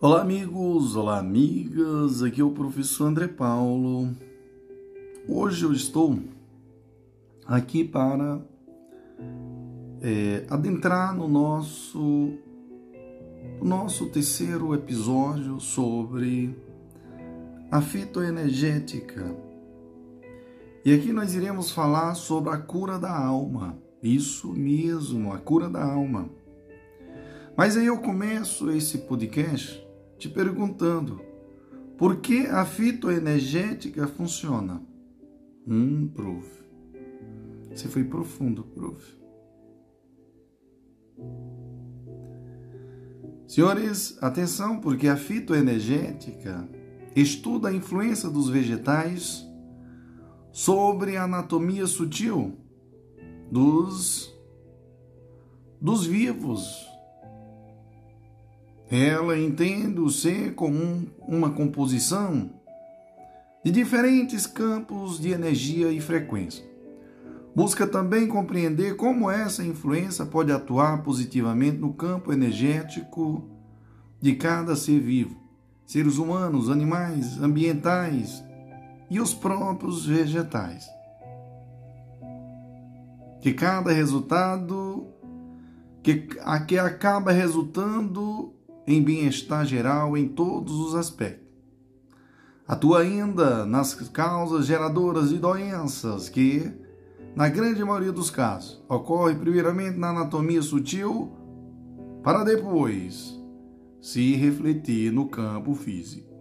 Olá, amigos, olá, amigas. Aqui é o professor André Paulo. Hoje eu estou aqui para é, adentrar no nosso, nosso terceiro episódio sobre a fitoenergética. E aqui nós iremos falar sobre a cura da alma. Isso mesmo, a cura da alma. Mas aí eu começo esse podcast te perguntando: por que a fitoenergética funciona? Hum, prof. Você foi profundo, prof. Senhores, atenção, porque a fitoenergética estuda a influência dos vegetais sobre a anatomia sutil dos, dos vivos, ela entende o ser como uma composição de diferentes campos de energia e frequência. Busca também compreender como essa influência pode atuar positivamente no campo energético de cada ser vivo, seres humanos, animais, ambientais e os próprios vegetais. Que cada resultado que, que acaba resultando em bem-estar geral em todos os aspectos. Atua ainda nas causas geradoras de doenças que, na grande maioria dos casos, ocorre primeiramente na anatomia sutil para depois se refletir no campo físico.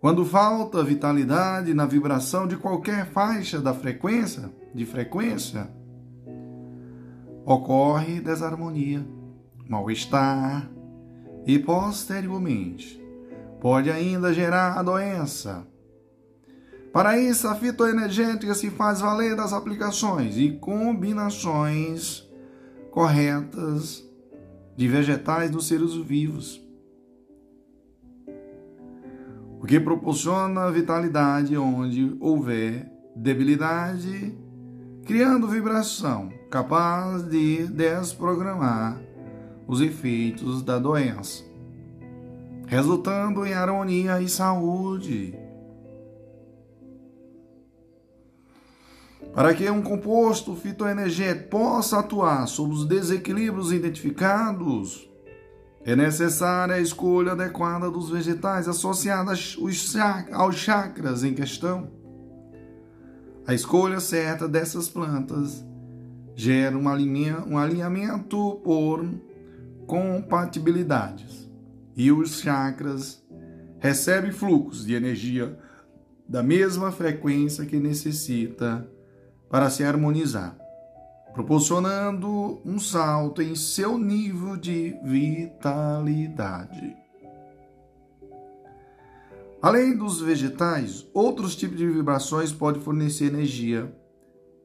Quando falta vitalidade na vibração de qualquer faixa da frequência, de frequência, ocorre desarmonia, mal-estar, e posteriormente pode ainda gerar a doença. Para isso, a fitoenergética se faz valer das aplicações e combinações corretas de vegetais dos seres vivos, o que proporciona vitalidade onde houver debilidade, criando vibração capaz de desprogramar os efeitos da doença, resultando em harmonia e saúde. Para que um composto fitoenergético possa atuar sobre os desequilíbrios identificados, é necessária a escolha adequada dos vegetais associados aos chakras em questão. A escolha certa dessas plantas gera um alinhamento por compatibilidades e os chakras recebem fluxos de energia da mesma frequência que necessita para se harmonizar, proporcionando um salto em seu nível de vitalidade. Além dos vegetais, outros tipos de vibrações podem fornecer energia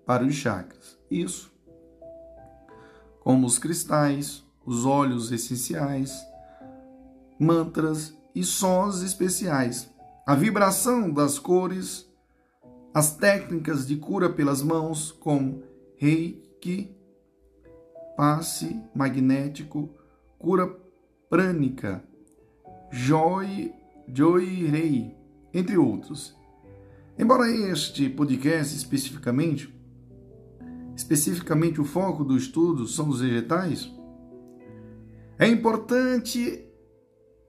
para os chakras. Isso, como os cristais, os óleos essenciais, mantras e sons especiais, a vibração das cores, as técnicas de cura pelas mãos, como reiki, passe magnético, cura prânica, joy, joy entre outros. Embora este podcast especificamente especificamente o foco do estudo são os vegetais, é importante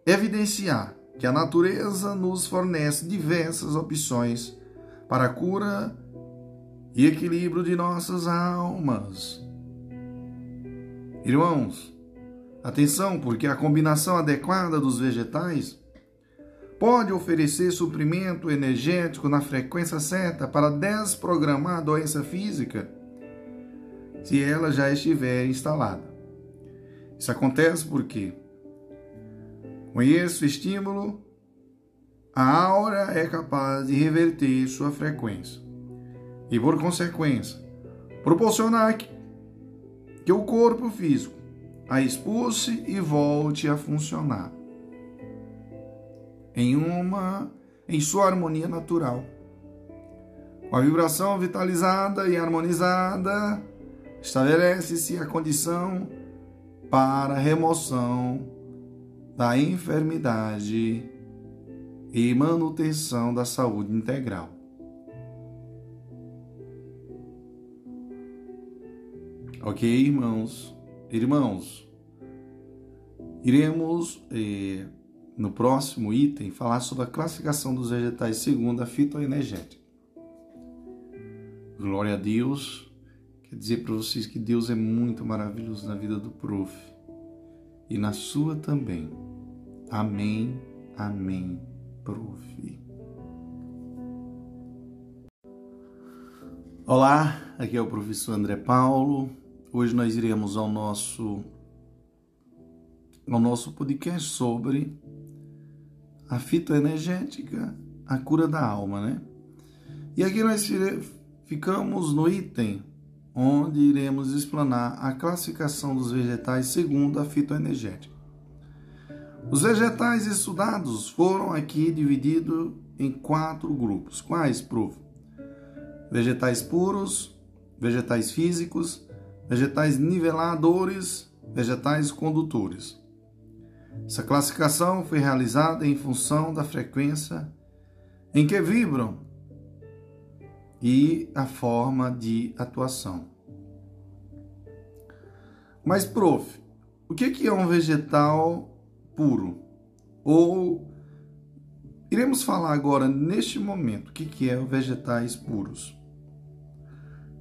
evidenciar que a natureza nos fornece diversas opções para a cura e equilíbrio de nossas almas. Irmãos, atenção, porque a combinação adequada dos vegetais pode oferecer suprimento energético na frequência certa para desprogramar a doença física se ela já estiver instalada. Isso acontece porque, com esse estímulo, a aura é capaz de reverter sua frequência e, por consequência, proporcionar que, que o corpo físico a expulse e volte a funcionar em uma em sua harmonia natural. Com a vibração vitalizada e harmonizada, Estabelece-se a condição para remoção da enfermidade e manutenção da saúde integral. Ok, irmãos? Irmãos, iremos eh, no próximo item falar sobre a classificação dos vegetais segundo a fitoenergética. Glória a Deus. Quer dizer para vocês que Deus é muito maravilhoso na vida do prof e na sua também. Amém, amém, prof. Olá, aqui é o professor André Paulo. Hoje nós iremos ao nosso ao nosso podcast sobre a fitoenergética, a cura da alma, né? E aqui nós ficamos no item onde iremos explanar a classificação dos vegetais segundo a fitoenergética. Os vegetais estudados foram aqui divididos em quatro grupos. Quais, prof? Vegetais puros, vegetais físicos, vegetais niveladores, vegetais condutores. Essa classificação foi realizada em função da frequência em que vibram e a forma de atuação. Mas, prof, o que é um vegetal puro? Ou iremos falar agora, neste momento, o que é vegetais puros?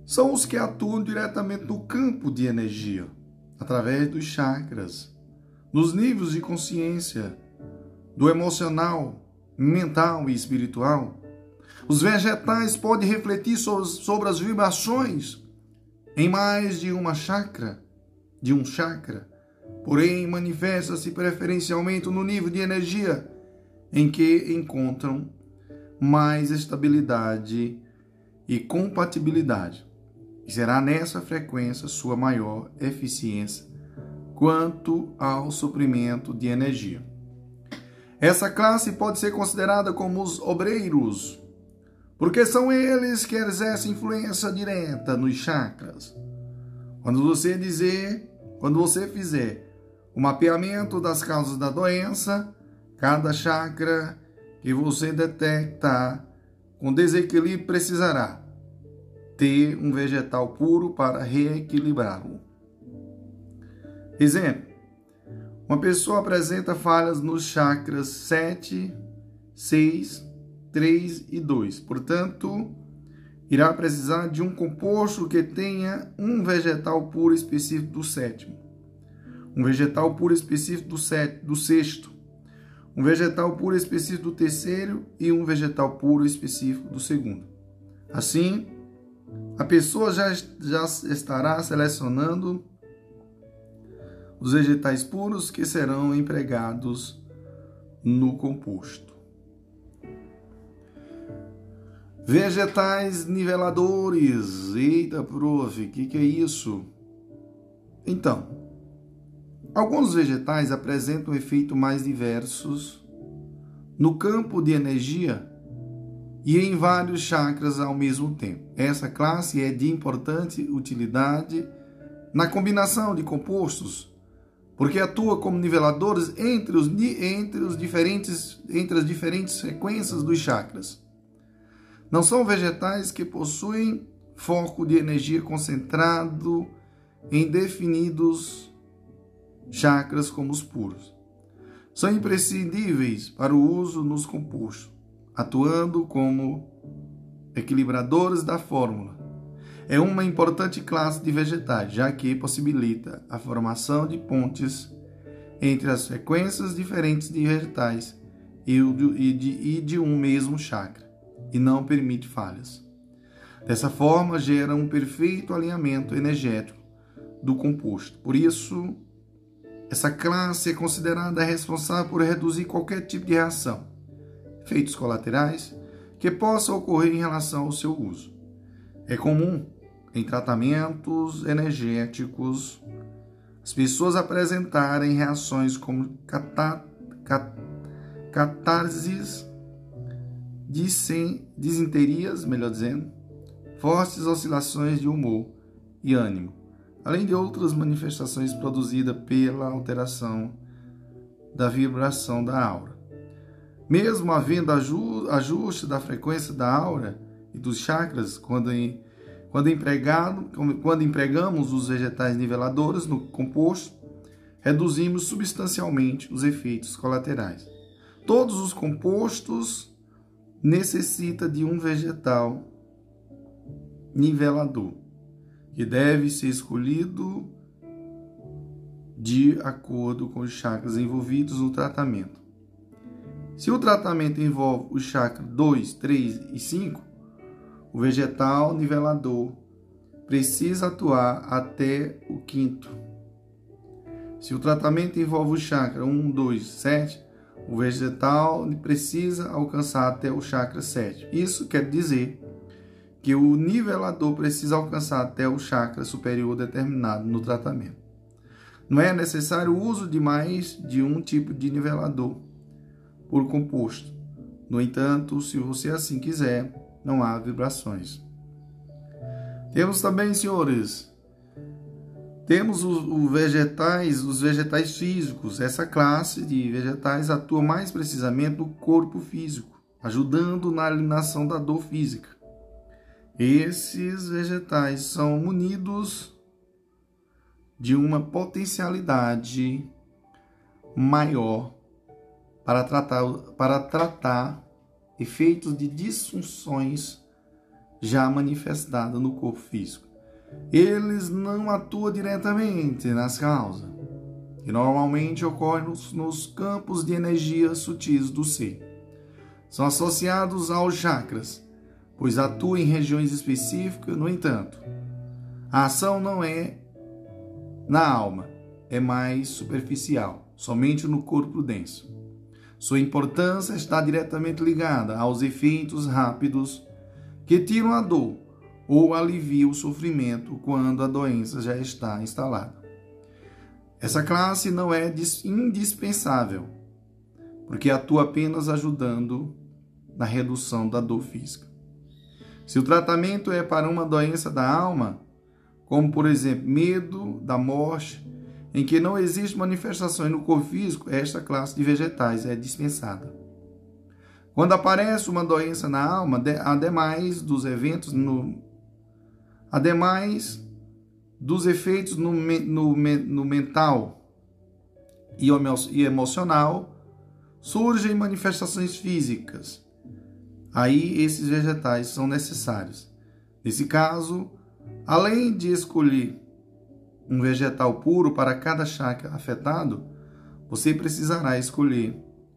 São os que atuam diretamente no campo de energia, através dos chakras, nos níveis de consciência, do emocional, mental e espiritual, os vegetais podem refletir sobre as vibrações em mais de uma chakra, de um chakra, porém manifesta-se preferencialmente no nível de energia em que encontram mais estabilidade e compatibilidade. Será nessa frequência sua maior eficiência quanto ao suprimento de energia. Essa classe pode ser considerada como os obreiros porque são eles que exercem influência direta nos chakras. Quando você dizer, quando você fizer o mapeamento das causas da doença, cada chakra que você detectar com desequilíbrio precisará ter um vegetal puro para reequilibrá-lo. Exemplo: uma pessoa apresenta falhas nos chakras 7, 6, 3 e 2. Portanto, irá precisar de um composto que tenha um vegetal puro específico do sétimo, um vegetal puro específico do, sétimo, do sexto, um vegetal puro específico do terceiro e um vegetal puro específico do segundo. Assim, a pessoa já, já estará selecionando os vegetais puros que serão empregados no composto. Vegetais niveladores. Eita, prof, o que, que é isso? Então, alguns vegetais apresentam efeitos mais diversos no campo de energia e em vários chakras ao mesmo tempo. Essa classe é de importante utilidade na combinação de compostos, porque atua como niveladores entre os, entre os diferentes entre as diferentes sequências dos chakras. Não são vegetais que possuem foco de energia concentrado em definidos chakras como os puros. São imprescindíveis para o uso nos compostos, atuando como equilibradores da fórmula. É uma importante classe de vegetais, já que possibilita a formação de pontes entre as frequências diferentes de vegetais e de, e de um mesmo chakra e não permite falhas. Dessa forma, gera um perfeito alinhamento energético do composto. Por isso, essa classe é considerada responsável por reduzir qualquer tipo de reação, efeitos colaterais que possa ocorrer em relação ao seu uso. É comum em tratamentos energéticos as pessoas apresentarem reações como catá, cat, catarses disenterias, melhor dizendo, fortes oscilações de humor e ânimo, além de outras manifestações produzidas pela alteração da vibração da aura. Mesmo havendo ajuste da frequência da aura e dos chakras, quando, em, quando, empregado, quando empregamos os vegetais niveladores no composto, reduzimos substancialmente os efeitos colaterais. Todos os compostos necessitam de um vegetal nivelador, que deve ser escolhido de acordo com os chakras envolvidos no tratamento. Se o tratamento envolve os chakras 2, 3 e 5, o vegetal nivelador precisa atuar até o quinto. Se o tratamento envolve o chakra 1, 2, 7, o vegetal precisa alcançar até o chakra 7. Isso quer dizer que o nivelador precisa alcançar até o chakra superior determinado no tratamento. Não é necessário o uso de mais de um tipo de nivelador por composto. No entanto, se você assim quiser, não há vibrações. Temos também, senhores, temos os vegetais, os vegetais físicos. Essa classe de vegetais atua mais precisamente no corpo físico, ajudando na eliminação da dor física. Esses vegetais são munidos de uma potencialidade maior para tratar, para tratar efeitos de disfunções já manifestadas no corpo físico. Eles não atuam diretamente nas causas, que normalmente ocorrem nos, nos campos de energia sutis do ser. São associados aos chakras, pois atuam em regiões específicas, no entanto. A ação não é na alma, é mais superficial, somente no corpo denso. Sua importância está diretamente ligada aos efeitos rápidos que tiram a dor ou aliviam o sofrimento quando a doença já está instalada. Essa classe não é indispensável, porque atua apenas ajudando na redução da dor física. Se o tratamento é para uma doença da alma, como por exemplo medo da morte, em que não existe manifestações no corpo físico, esta classe de vegetais é dispensada. Quando aparece uma doença na alma, ademais dos eventos no ademais dos efeitos no, no, no mental e emocional, surgem manifestações físicas. Aí esses vegetais são necessários. Nesse caso, além de escolher um vegetal puro para cada chakra afetado, você precisará escolher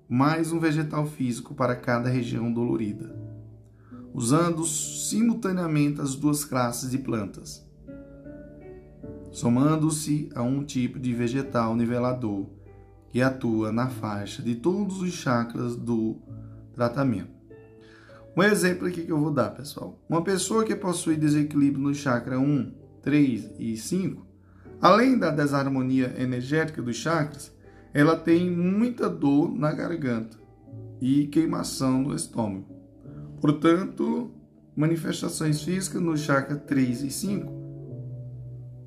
mais um vegetal físico para cada região dolorida, usando simultaneamente as duas classes de plantas, somando-se a um tipo de vegetal nivelador que atua na faixa de todos os chakras do tratamento. Um exemplo aqui que eu vou dar, pessoal. Uma pessoa que possui desequilíbrio no chakra 1, 3 e 5 Além da desarmonia energética dos chakras, ela tem muita dor na garganta e queimação no estômago. Portanto, manifestações físicas no chakra 3 e 5.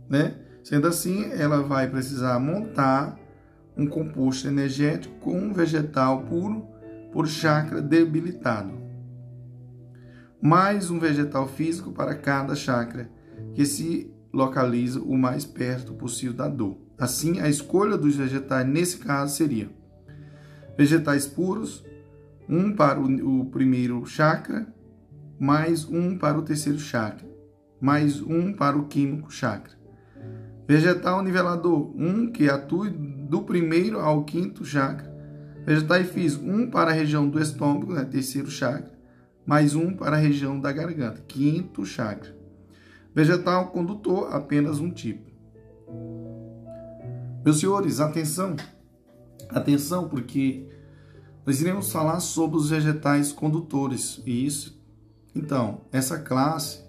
Né? Sendo assim, ela vai precisar montar um composto energético com um vegetal puro por chakra debilitado. Mais um vegetal físico para cada chakra que se localiza o mais perto possível da dor. Assim, a escolha dos vegetais nesse caso seria vegetais puros, um para o, primeiro chakra, mais um para o terceiro chakra, mais um para o químico chakra. Vegetal nivelador, um que atue do primeiro ao quinto chakra. Vegetal físico, um para a região do estômago, né, terceiro chakra, mais um para a região da garganta, quinto chakra. Vegetal condutor, apenas um tipo. Meus senhores, atenção, atenção, porque nós iremos falar sobre os vegetais condutores. E isso, então, essa classe,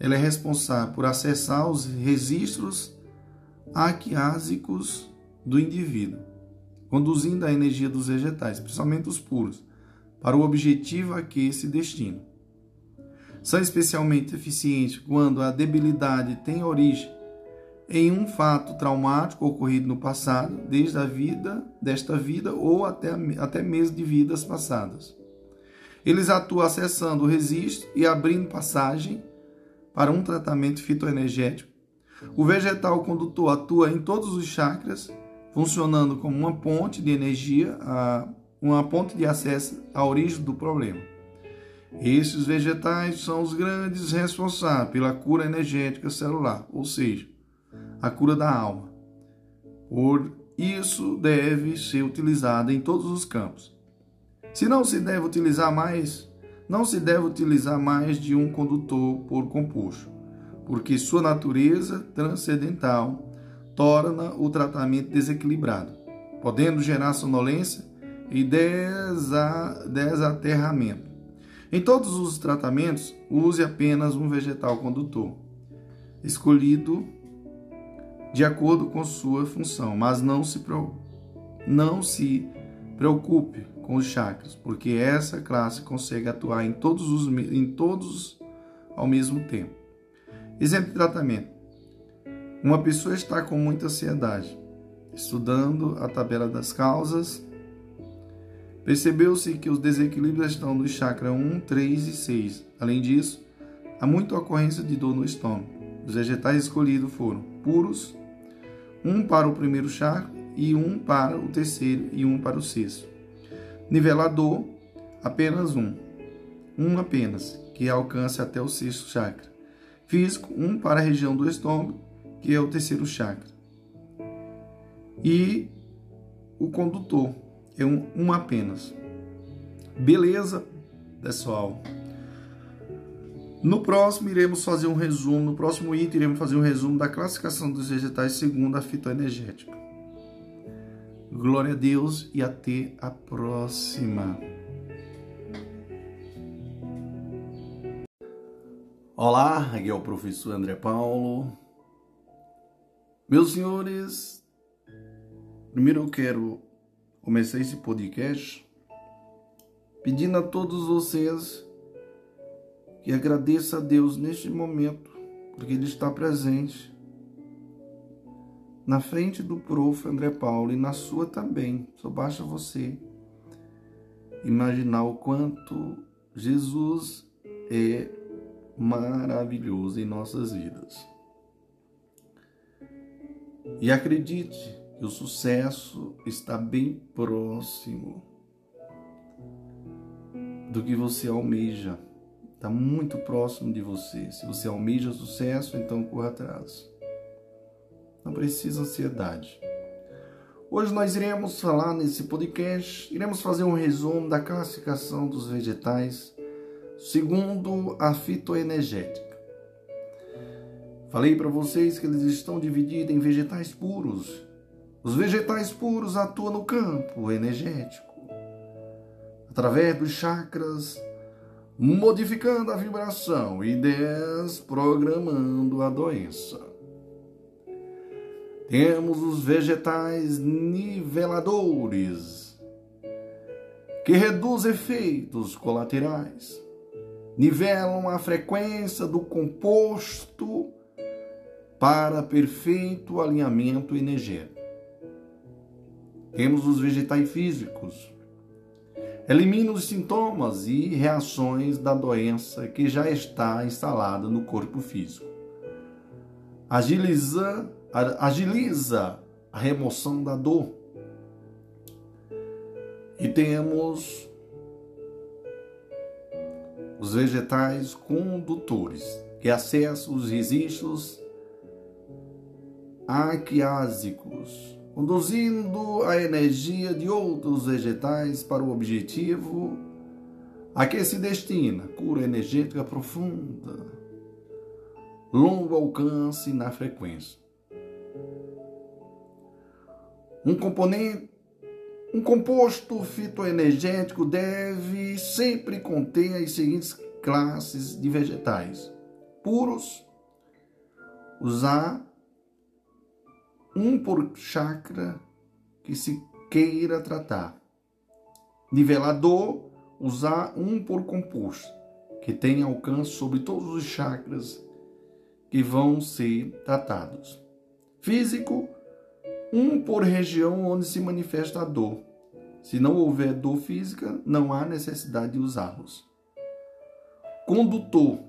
ela é responsável por acessar os registros arquiásicos do indivíduo, conduzindo a energia dos vegetais, principalmente os puros, para o objetivo a que se destina são especialmente eficientes quando a debilidade tem origem em um fato traumático ocorrido no passado, desde a vida desta vida ou até, até mesmo de vidas passadas. Eles atuam acessando o registro e abrindo passagem para um tratamento fitoenergético. O vegetal condutor atua em todos os chakras, funcionando como uma ponte de energia, uma ponte de acesso à origem do problema. Esses vegetais são os grandes responsáveis pela cura energética celular, ou seja, a cura da alma. Por isso deve ser utilizada em todos os campos. Se não se deve utilizar mais, não se deve utilizar mais de um condutor por composto, porque sua natureza transcendental torna o tratamento desequilibrado, podendo gerar sonolência e desaterramento. Em todos os tratamentos, use apenas um vegetal condutor, escolhido de acordo com sua função, mas não se, não se preocupe com os chakras, porque essa classe consegue atuar em todos, os, em todos ao mesmo tempo. Exemplo de tratamento: uma pessoa está com muita ansiedade, estudando a tabela das causas. Percebeu-se que os desequilíbrios estão no chakra 1, 3 e 6. Além disso, há muita ocorrência de dor no estômago. Os vegetais escolhidos foram puros, um para o primeiro chakra e um para o terceiro e um para o sexto. Nivelador, apenas um, um apenas, que alcance até o sexto chakra. Físico, um para a região do estômago, que é o terceiro chakra. E o condutor é um, um apenas. Beleza, pessoal? No próximo, iremos fazer um resumo. No próximo item, iremos fazer um resumo da classificação dos vegetais segundo a fitoenergética. Glória a Deus e até a próxima. Olá, aqui é o professor André Paulo. Meus senhores, primeiro eu quero começar esse podcast pedindo a todos vocês e agradeça a Deus neste momento, porque Ele está presente na frente do prof. André Paulo e na sua também. Só basta você imaginar o quanto Jesus é maravilhoso em nossas vidas. E acredite que o sucesso está bem próximo do que você almeja está muito próximo de você. Se você almeja sucesso, então corra atrás. Não precisa ansiedade. Hoje nós iremos falar nesse podcast, iremos fazer um resumo da classificação dos vegetais segundo a fitoenergética. Falei para vocês que eles estão divididos em vegetais puros. Os vegetais puros atuam no campo energético, através dos chakras modificando a vibração e desprogramando a doença. Temos os vegetais niveladores, que reduzem efeitos colaterais, nivelam a frequência do composto para perfeito alinhamento energético. Temos os vegetais físicos, Elimina os sintomas e reações da doença que já está instalada no corpo físico. Agiliza, agiliza a remoção da dor. E temos os vegetais condutores, que acessam os registros arquiásicos conduzindo a energia de outros vegetais para o objetivo a que se destina cura energética profunda, longo alcance na frequência. Um componente, um composto fitoenergético deve sempre conter as seguintes classes de vegetais: puros, usar um por chakra que se queira tratar. Nivelador, usar um por composto, que tenha alcance sobre todos os chakras que vão ser tratados. físico, um por região onde se manifesta a dor. Se não houver dor física, não há necessidade de usá-los. Condutor,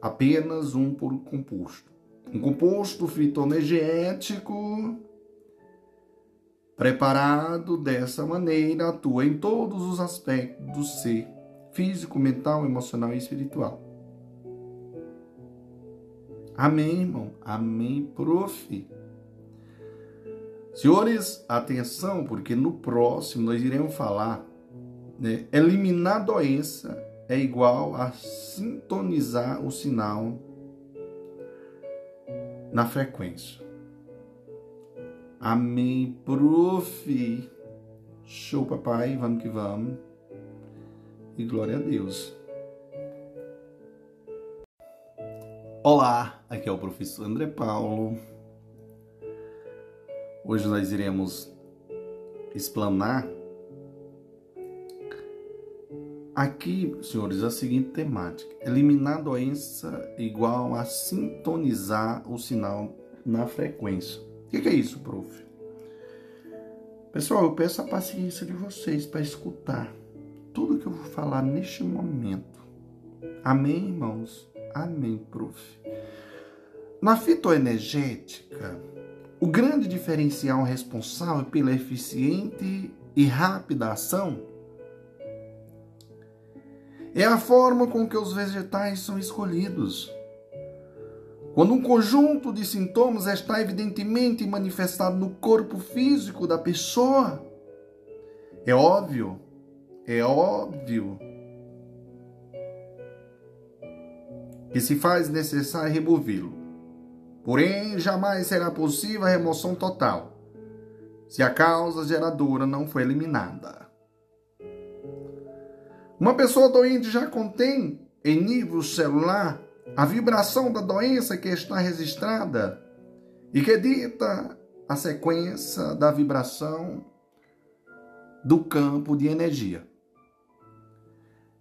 apenas um por composto. Um composto fitoenergético preparado dessa maneira atua em todos os aspectos do ser físico, mental, emocional e espiritual. Amém, irmão? Amém, prof. Senhores, atenção, porque no próximo nós iremos falar, né? Eliminar doença é igual a sintonizar o sinal na frequência. Amém, prof. Show, papai. Vamos que vamos. E glória a Deus. Olá, aqui é o professor André Paulo. Hoje nós iremos explanar aqui, senhores, a seguinte temática: eliminar doença igual a sintonizar o sinal na frequência. O que é isso, prof? Pessoal, eu peço a paciência de vocês para escutar tudo que eu vou falar neste momento. Amém, irmãos? Amém, prof. Na fitoenergética, o grande diferencial responsável pela eficiente e rápida ação é a forma com que os vegetais são escolhidos. Quando um conjunto de sintomas está evidentemente manifestado no corpo físico da pessoa, é óbvio, é óbvio que se faz necessário removê-lo. Porém, jamais será possível a remoção total, se a causa geradora não for eliminada. Uma pessoa doente já contém, em nível celular, a vibração da doença que está registrada e que dita a sequência da vibração do campo de energia.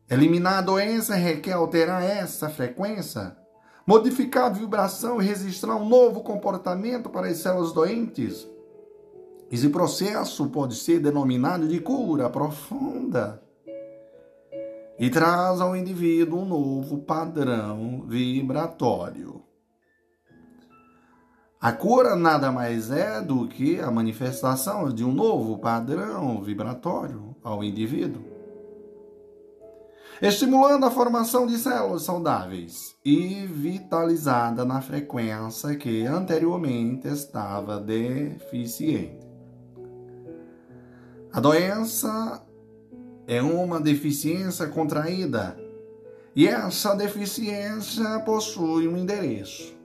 Eliminar a doença requer alterar essa frequência, modificar a vibração e registrar um novo comportamento para as células doentes. Esse processo pode ser denominado de cura profunda e traz ao indivíduo um novo padrão vibratório. A cura nada mais é do que a manifestação de um novo padrão vibratório ao indivíduo estimulando a formação de células saudáveis e vitalizada na frequência que anteriormente estava deficiente. A doença é uma deficiência contraída e essa deficiência possui um endereço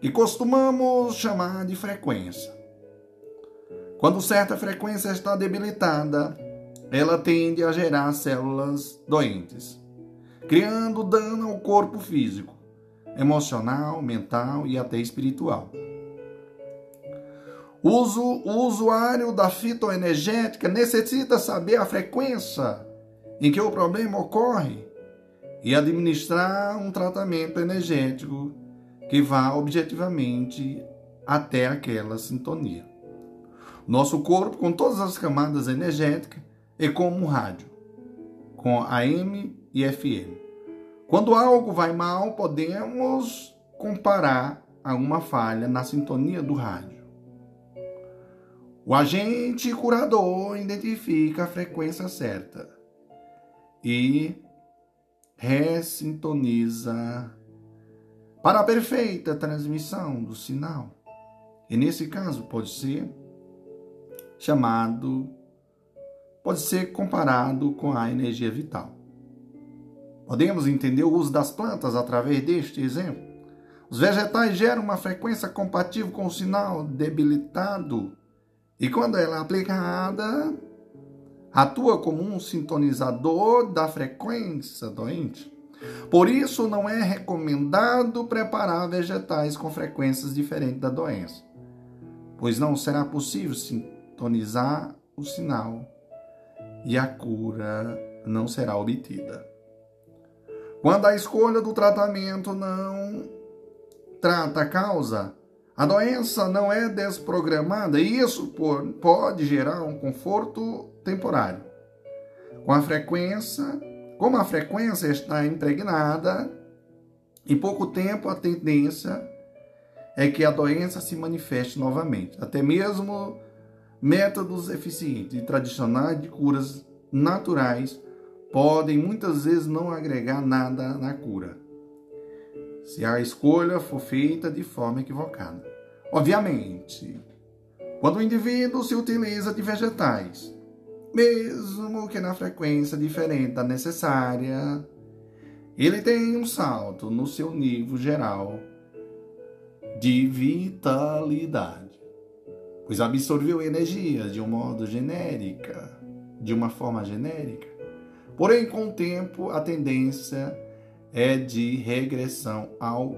que costumamos chamar de frequência. Quando certa frequência está debilitada, ela tende a gerar células doentes, criando dano ao corpo físico, emocional, mental e até espiritual. O, usuário da fitoenergética necessita saber a frequência em que o problema ocorre e administrar um tratamento energético que vá objetivamente até aquela sintonia. Nosso corpo, com todas as camadas energéticas, é como um rádio, com AM e FM. Quando algo vai mal, podemos comparar a uma falha na sintonia do rádio. O agente curador identifica a frequência certa e ressintoniza para a perfeita transmissão do sinal. E nesse caso pode ser chamado pode ser comparado com a energia vital. Podemos entender o uso das plantas através deste exemplo. Os vegetais geram uma frequência compatível com o sinal debilitado e, quando ela é aplicada, atua como um sintonizador da frequência doente. Por isso, não é recomendado preparar vegetais com frequências diferentes da doença, pois não será possível sintonizar o sinal e a cura não será obtida. Quando a escolha do tratamento não trata a causa, a doença não é desprogramada e isso pode gerar um conforto temporário. Com a frequência, como a frequência está impregnada, em pouco tempo a tendência é que a doença se manifeste novamente. Até mesmo métodos eficientes e tradicionais de curas naturais podem muitas vezes não agregar nada na cura, se a escolha for feita de forma equivocada. Obviamente, quando o indivíduo se utiliza de vegetais, mesmo que na frequência diferente da necessária, ele tem um salto no seu nível geral de vitalidade, pois absorveu energia de um modo genérica, de uma forma genérica. Porém, com o tempo, a tendência é de regressão ao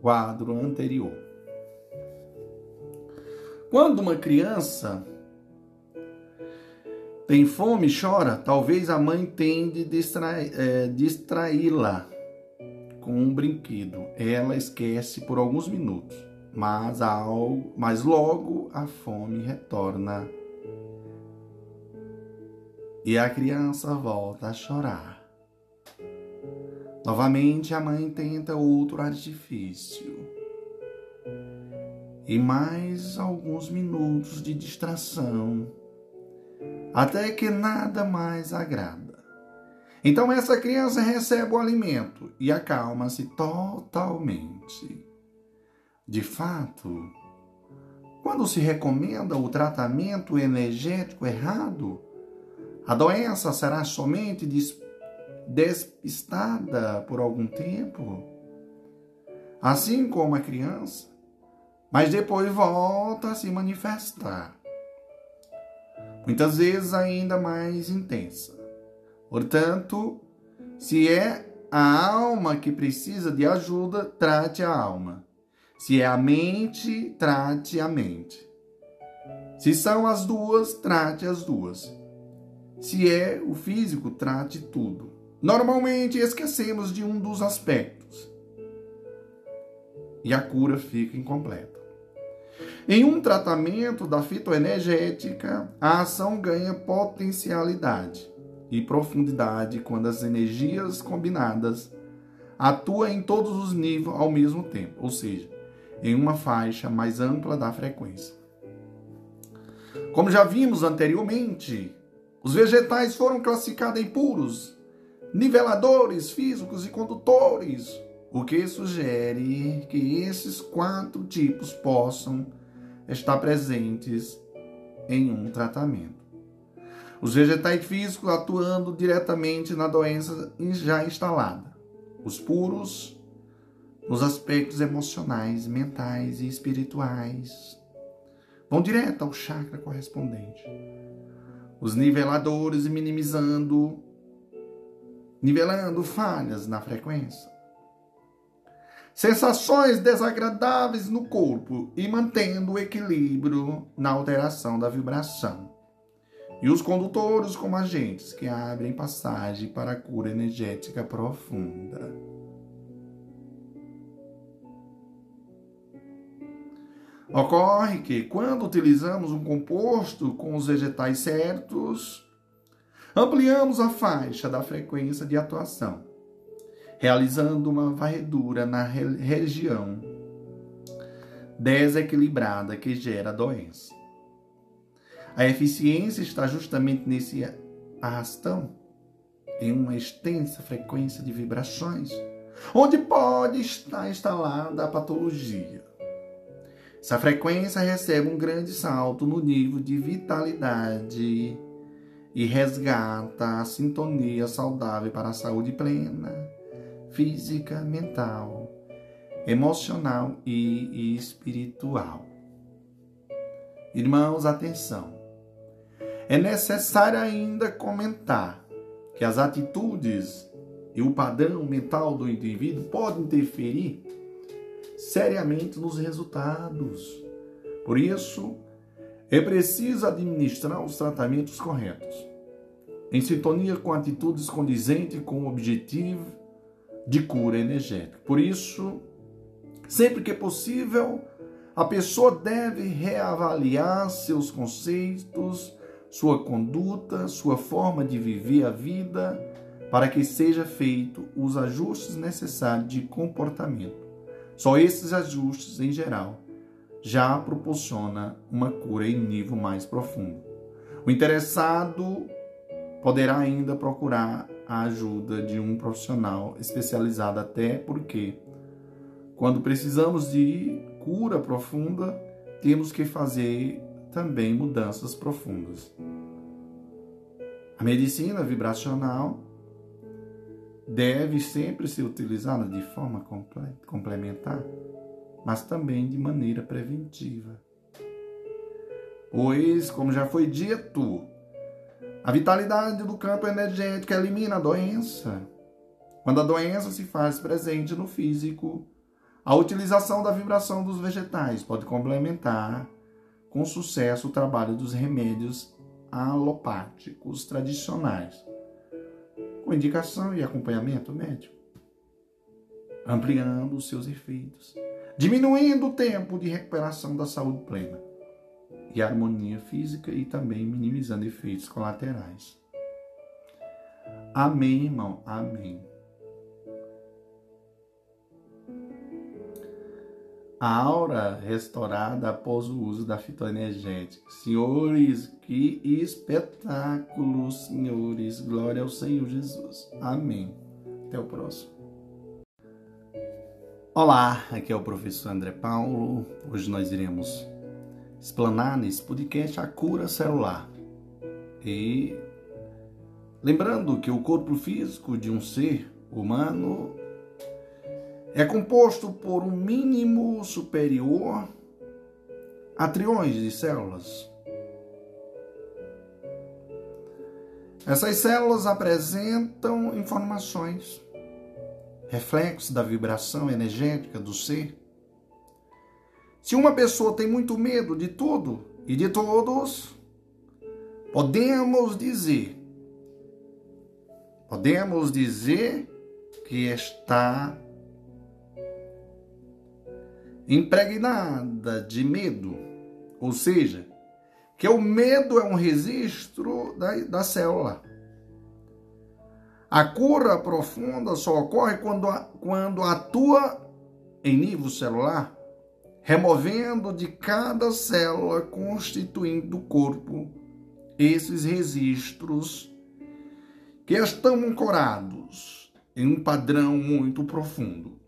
quadro anterior. Quando uma criança tem fome chora, talvez a mãe tende é, distraí-la com um brinquedo. Ela esquece por alguns minutos, mas, ao, mas logo a fome retorna e a criança volta a chorar. Novamente a mãe tenta outro artifício. E mais alguns minutos de distração, até que nada mais agrada. Então essa criança recebe o alimento e acalma-se totalmente. De fato, quando se recomenda o tratamento energético errado, a doença será somente despistada por algum tempo, assim como a criança, mas depois volta a se manifestar. Muitas vezes ainda mais intensa. Portanto, se é a alma que precisa de ajuda, trate a alma. Se é a mente, trate a mente. Se são as duas, trate as duas. Se é o físico, trate tudo. Normalmente esquecemos de um dos aspectos e a cura fica incompleta. Em um tratamento da fitoenergética, a ação ganha potencialidade e profundidade quando as energias combinadas atuam em todos os níveis ao mesmo tempo, ou seja, em uma faixa mais ampla da frequência. Como já vimos anteriormente, os vegetais foram classificados em puros, niveladores físicos e condutores, o que sugere que esses quatro tipos possam estar presentes em um tratamento. Os vegetais físicos atuando diretamente na doença já instalada, os puros nos aspectos emocionais, mentais e espirituais. Vão direto ao chakra correspondente os niveladores minimizando, nivelando falhas na frequência. Sensações desagradáveis no corpo e mantendo o equilíbrio na alteração da vibração. E os condutores como agentes que abrem passagem para a cura energética profunda. Ocorre que, quando utilizamos um composto com os vegetais certos, ampliamos a faixa da frequência de atuação, realizando uma varredura na região desequilibrada que gera doença. A eficiência está justamente nesse arrastão, em uma extensa frequência de vibrações, onde pode estar instalada a patologia. Essa frequência recebe um grande salto no nível de vitalidade e resgata a sintonia saudável para a saúde plena, física, mental, emocional e espiritual. Irmãos, atenção. É necessário ainda comentar que as atitudes e o padrão mental do indivíduo podem interferir seriamente nos resultados. Por isso, é preciso administrar os tratamentos corretos, em sintonia com atitudes condizentes com o objetivo de cura energética. Por isso, Sempre que possível, a pessoa deve reavaliar seus conceitos, sua conduta, sua forma de viver a vida, para que seja feito os ajustes necessários de comportamento. Só esses ajustes, em geral, já proporciona uma cura em nível mais profundo. O interessado poderá ainda procurar a ajuda de um profissional especializado, até porque, quando precisamos de cura profunda, temos que fazer também mudanças profundas. A medicina vibracional deve sempre ser utilizada de forma complementar, mas também de maneira preventiva. Pois, como já foi dito, a vitalidade do campo energético elimina a doença. Quando a doença se faz presente no físico, a utilização da vibração dos vegetais pode complementar com sucesso o trabalho dos remédios alopáticos tradicionais, com indicação e acompanhamento médico, ampliando os seus efeitos, diminuindo o tempo de recuperação da saúde plena e harmonia física e também minimizando efeitos colaterais. Amém, irmão. Amém. a aura restaurada após o uso da fitoenergética. Senhores, que espetáculo, senhores. Glória ao Senhor Jesus. Amém. Até o próximo. Olá, aqui é o professor André Paulo. Hoje nós iremos explanar nesse podcast a cura celular. E lembrando que o corpo físico de um ser humano é composto por um mínimo superior a trilhões de células. Essas células apresentam informações, reflexos da vibração energética do ser. Se uma pessoa tem muito medo de tudo e de todos, podemos dizer, podemos dizer que está impregnada de medo, ou seja, que o medo é um registro da, da célula. A cura profunda só ocorre quando, quando atua em nível celular, removendo de cada célula constituinte do corpo esses registros que estão ancorados em um padrão muito profundo.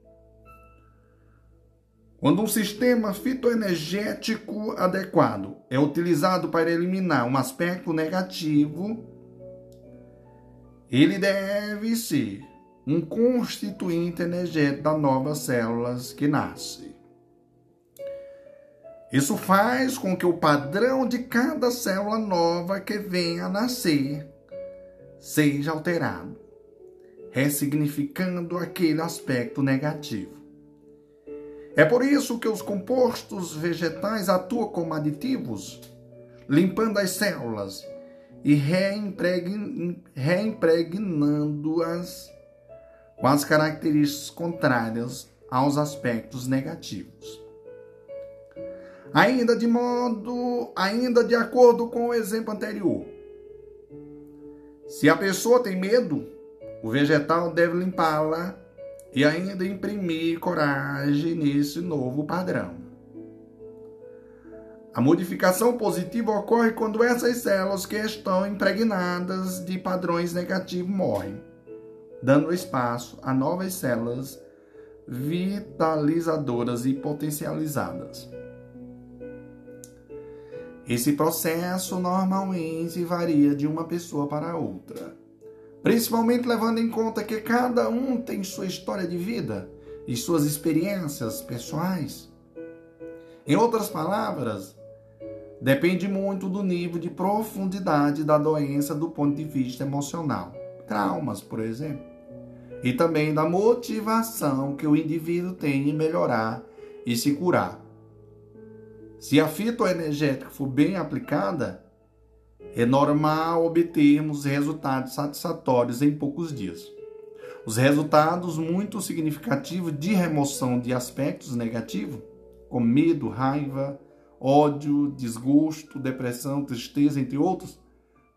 Quando um sistema fitoenergético adequado é utilizado para eliminar um aspecto negativo, ele deve ser um constituinte energético das novas células que nascem. Isso faz com que o padrão de cada célula nova que venha a nascer seja alterado, ressignificando aquele aspecto negativo. É por isso que os compostos vegetais atuam como aditivos, limpando as células e reimpregnando-as com as características contrárias aos aspectos negativos. Ainda de modo, ainda de acordo com o exemplo anterior, se a pessoa tem medo, o vegetal deve limpá-la e ainda imprimir coragem nesse novo padrão. A modificação positiva ocorre quando essas células que estão impregnadas de padrões negativos morrem, dando espaço a novas células vitalizadoras e potencializadas. Esse processo normalmente varia de uma pessoa para outra principalmente levando em conta que cada um tem sua história de vida e suas experiências pessoais. Em outras palavras, depende muito do nível de profundidade da doença do ponto de vista emocional, traumas, por exemplo, e também da motivação que o indivíduo tem em melhorar e se curar. Se a fitoenergética for bem aplicada, é normal obtermos resultados satisfatórios em poucos dias. Os resultados muito significativos de remoção de aspectos negativos, como medo, raiva, ódio, desgosto, depressão, tristeza, entre outros,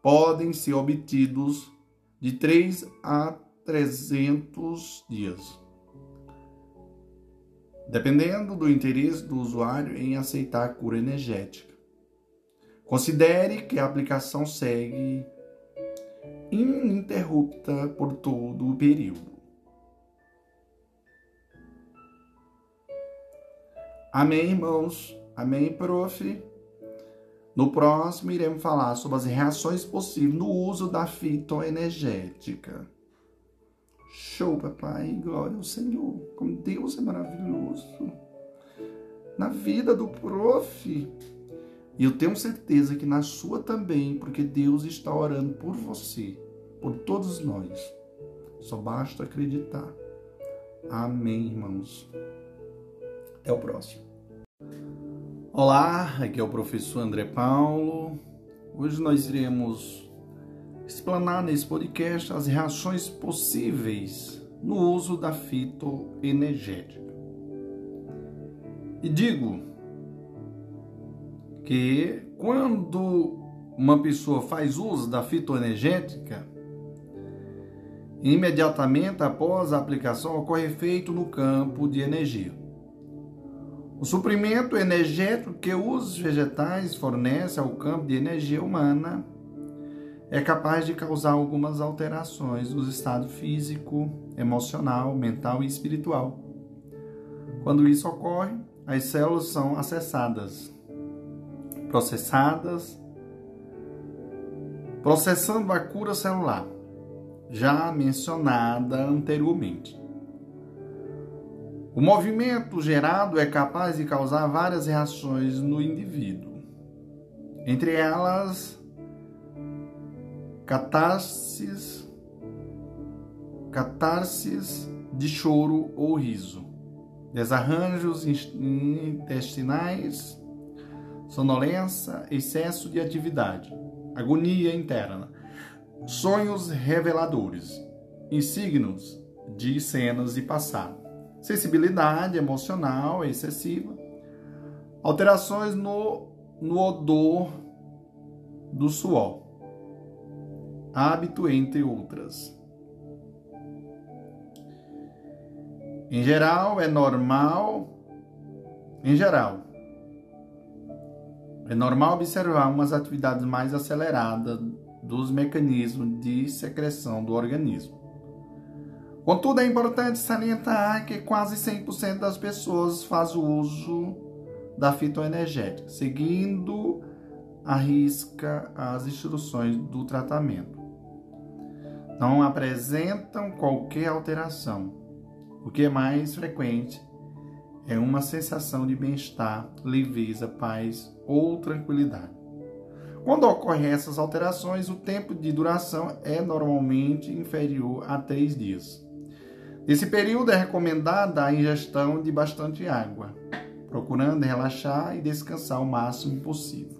podem ser obtidos de 3 a 300 dias. Dependendo do interesse do usuário em aceitar a cura energética. Considere que a aplicação segue ininterrupta por todo o período. Amém, irmãos? Amém, prof? No próximo, iremos falar sobre as reações possíveis no uso da fitoenergética. Show, papai. Glória ao Senhor. Como Deus é maravilhoso. Na vida do prof. E eu tenho certeza que na sua também, porque Deus está orando por você, por todos nós. Só basta acreditar. Amém, irmãos. Até o próximo. Olá, aqui é o professor André Paulo. Hoje nós iremos explanar nesse podcast as reações possíveis no uso da fitoenergética. E digo que quando uma pessoa faz uso da fitoenergética, imediatamente após a aplicação ocorre efeito no campo de energia. O suprimento energético que os vegetais fornecem ao campo de energia humana é capaz de causar algumas alterações no estado físico, emocional, mental e espiritual. Quando isso ocorre, as células são acessadas processadas, processando a cura celular, já mencionada anteriormente. O movimento gerado é capaz de causar várias reações no indivíduo, entre elas catarses, catarses de choro ou riso, desarranjos intestinais, sonolência, excesso de atividade, agonia interna, sonhos reveladores e signos de cenas de passado, sensibilidade emocional excessiva, alterações no, no odor do suor, hábito, entre outras. Em geral, é normal, em geral, é normal observar umas atividades mais aceleradas dos mecanismos de secreção do organismo. Contudo, é importante salientar que quase 100% das pessoas faz o uso da fitoenergética, seguindo a risca as instruções do tratamento. Não apresentam qualquer alteração. O que é mais frequente é uma sensação de bem-estar, leveza, paz ou tranquilidade. Quando ocorrem essas alterações, o tempo de duração é normalmente inferior a três dias. Nesse período é recomendada a ingestão de bastante água, procurando relaxar e descansar o máximo possível.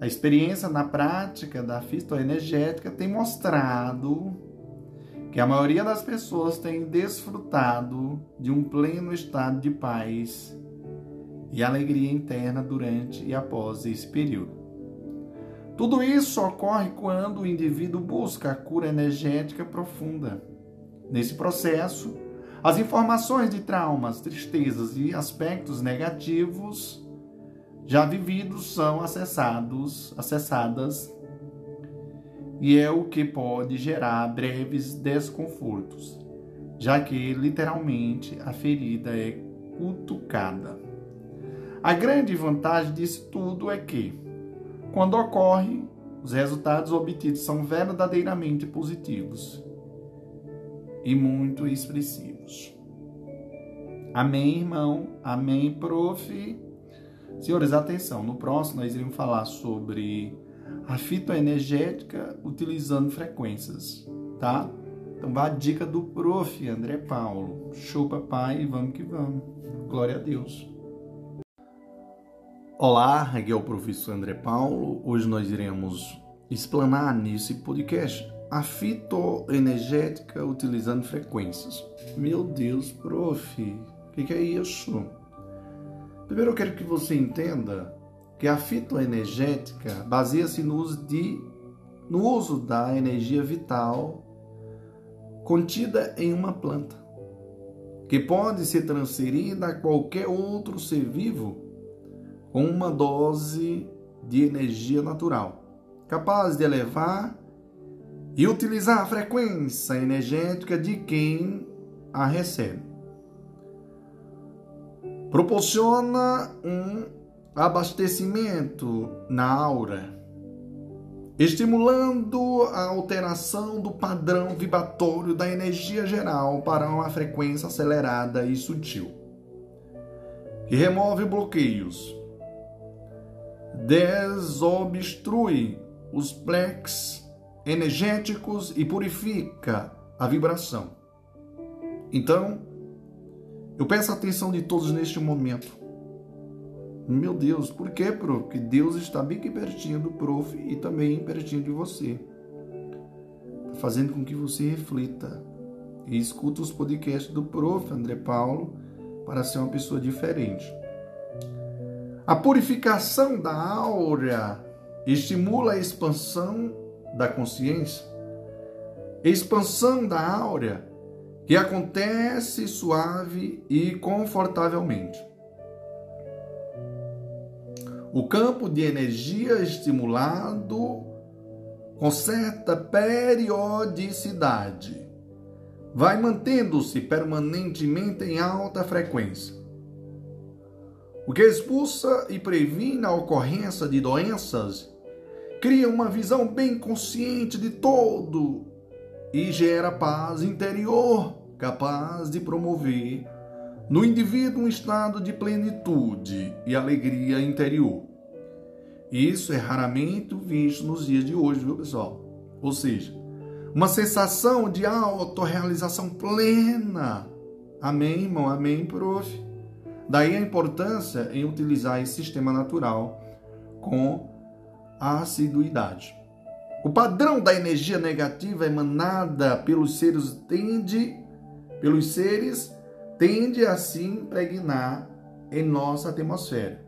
A experiência na prática da fitoenergética tem mostrado que a maioria das pessoas tem desfrutado de um pleno estado de paz e alegria interna durante e após esse período. Tudo isso ocorre quando o indivíduo busca a cura energética profunda. Nesse processo, as informações de traumas, tristezas e aspectos negativos já vividos são acessados, acessadas e é o que pode gerar breves desconfortos, já que literalmente a ferida é cutucada. A grande vantagem disso tudo é que, quando ocorre, os resultados obtidos são verdadeiramente positivos e muito expressivos. Amém, irmão? Amém, prof? Senhores, atenção, no próximo nós iremos falar sobre a fitoenergética utilizando frequências, tá? Então vá a dica do prof. André Paulo. Show papai vamos que vamos. Glória a Deus. Olá, aqui é o professor André Paulo. Hoje nós iremos explanar nesse podcast a fitoenergética utilizando frequências. Meu Deus, prof, o que, que é isso? Primeiro eu quero que você entenda que a fitoenergética baseia-se no uso de no uso da energia vital contida em uma planta, que pode ser transferida a qualquer outro ser vivo com uma dose de energia natural, capaz de elevar e utilizar a frequência energética de quem a recebe. Proporciona um abastecimento na aura estimulando a alteração do padrão vibratório da energia geral para uma frequência acelerada e sutil, que remove bloqueios, desobstrui os plex energéticos e purifica a vibração. Então, eu peço a atenção de todos neste momento meu Deus, por quê, prof? Porque Deus está bem aqui pertinho do prof e também pertinho de você. Tá fazendo com que você reflita e escuta os podcasts do prof. André Paulo para ser uma pessoa diferente. A purificação da aura estimula a expansão da consciência. Expansão da aura que acontece suave e confortavelmente o campo de energia estimulado com certa periodicidade vai mantendo-se permanentemente em alta frequência. O que expulsa e previne a ocorrência de doenças cria uma visão bem consciente de todo e gera paz interior capaz de promover no indivíduo um estado de plenitude e alegria interior. Isso é raramente visto nos dias de hoje, viu, pessoal? Ou seja, uma sensação de autorrealização plena. Amém, irmão? Amém, prof? Daí a importância em utilizar esse sistema natural com assiduidade. O padrão da energia negativa emanada pelos seres tende pelos seres tende a se impregnar em nossa atmosfera,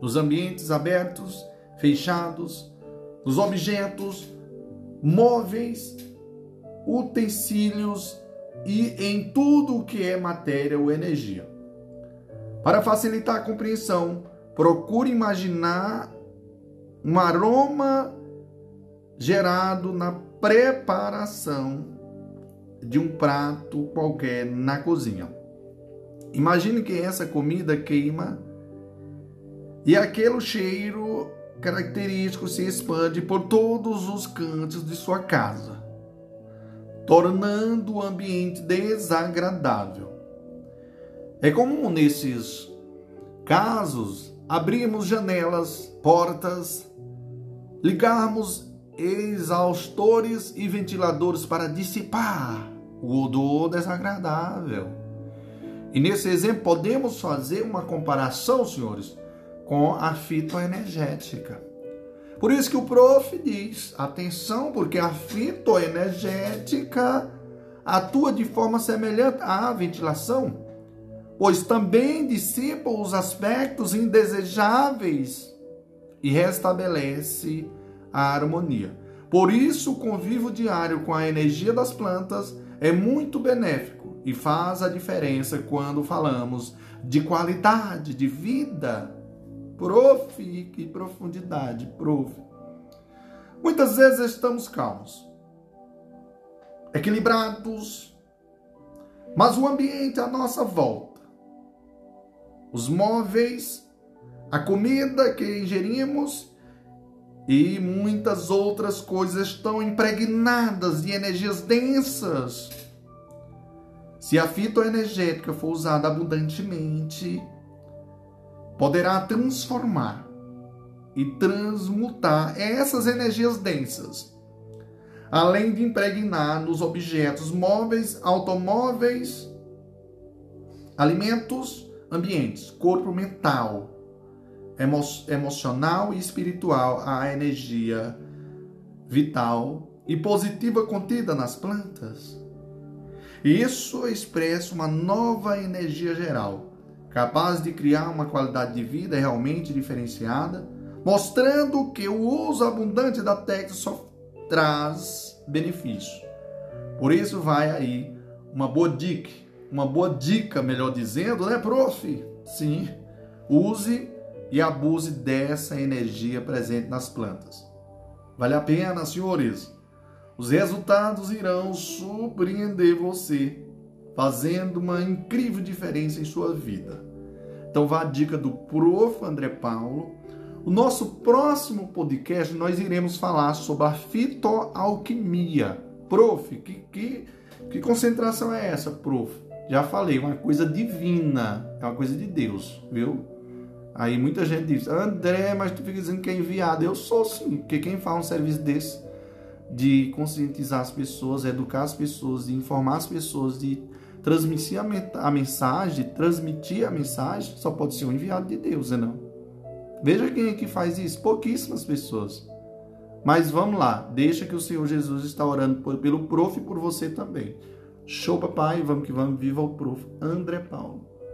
nos ambientes abertos, fechados, nos objetos, móveis, utensílios e em tudo o que é matéria ou energia. Para facilitar a compreensão, procure imaginar um aroma gerado na preparação de um prato qualquer na cozinha. Imagine que essa comida queima e aquele cheiro característico se expande por todos os cantos de sua casa, tornando o ambiente desagradável. É comum nesses casos abrirmos janelas, portas, ligarmos exaustores e ventiladores para dissipar o odor desagradável. E nesse exemplo podemos fazer uma comparação, senhores, com a fitoenergética. Por isso que o prof diz: atenção, porque a fitoenergética atua de forma semelhante à ventilação, pois também dissipa os aspectos indesejáveis e restabelece a harmonia. Por isso, o convívio diário com a energia das plantas é muito benéfico e faz a diferença quando falamos de qualidade de vida. Prof, que profundidade, prof. Muitas vezes estamos calmos, equilibrados, mas o ambiente à nossa volta, os móveis, a comida que ingerimos e muitas outras coisas estão impregnadas de energias densas. Se a fitoenergética for usada abundantemente, poderá transformar e transmutar essas energias densas, além de impregnar nos objetos móveis, automóveis, alimentos, ambientes, corpo mental, emo emocional e espiritual, a energia vital e positiva contida nas plantas. Isso expressa uma nova energia geral, capaz de criar uma qualidade de vida realmente diferenciada, mostrando que o uso abundante da técnica só traz benefício. Por isso vai aí uma boa dica, uma boa dica, melhor dizendo, né, prof? Sim, use e abuse dessa energia presente nas plantas. Vale a pena, senhores? Os resultados irão surpreender você, fazendo uma incrível diferença em sua vida. Então, vá a dica do Prof. André Paulo. O nosso próximo podcast nós iremos falar sobre a fitoalquimia. Prof, que, que, que concentração é essa, prof? Já falei, uma coisa divina, é uma coisa de Deus, viu? Aí muita gente diz, André, mas tu fica dizendo que é enviado. Eu sou sim, porque quem faz um serviço desse de conscientizar as pessoas, educar as pessoas, de informar as pessoas, de transmitir a mensagem, transmitir a mensagem, só pode ser um enviado de Deus, né não? Veja quem é que faz isso, pouquíssimas pessoas. Mas vamos lá, deixa que o Senhor Jesus está orando pelo prof e por você também. Show, papai, vamos que vamos, viva o prof. André Paulo.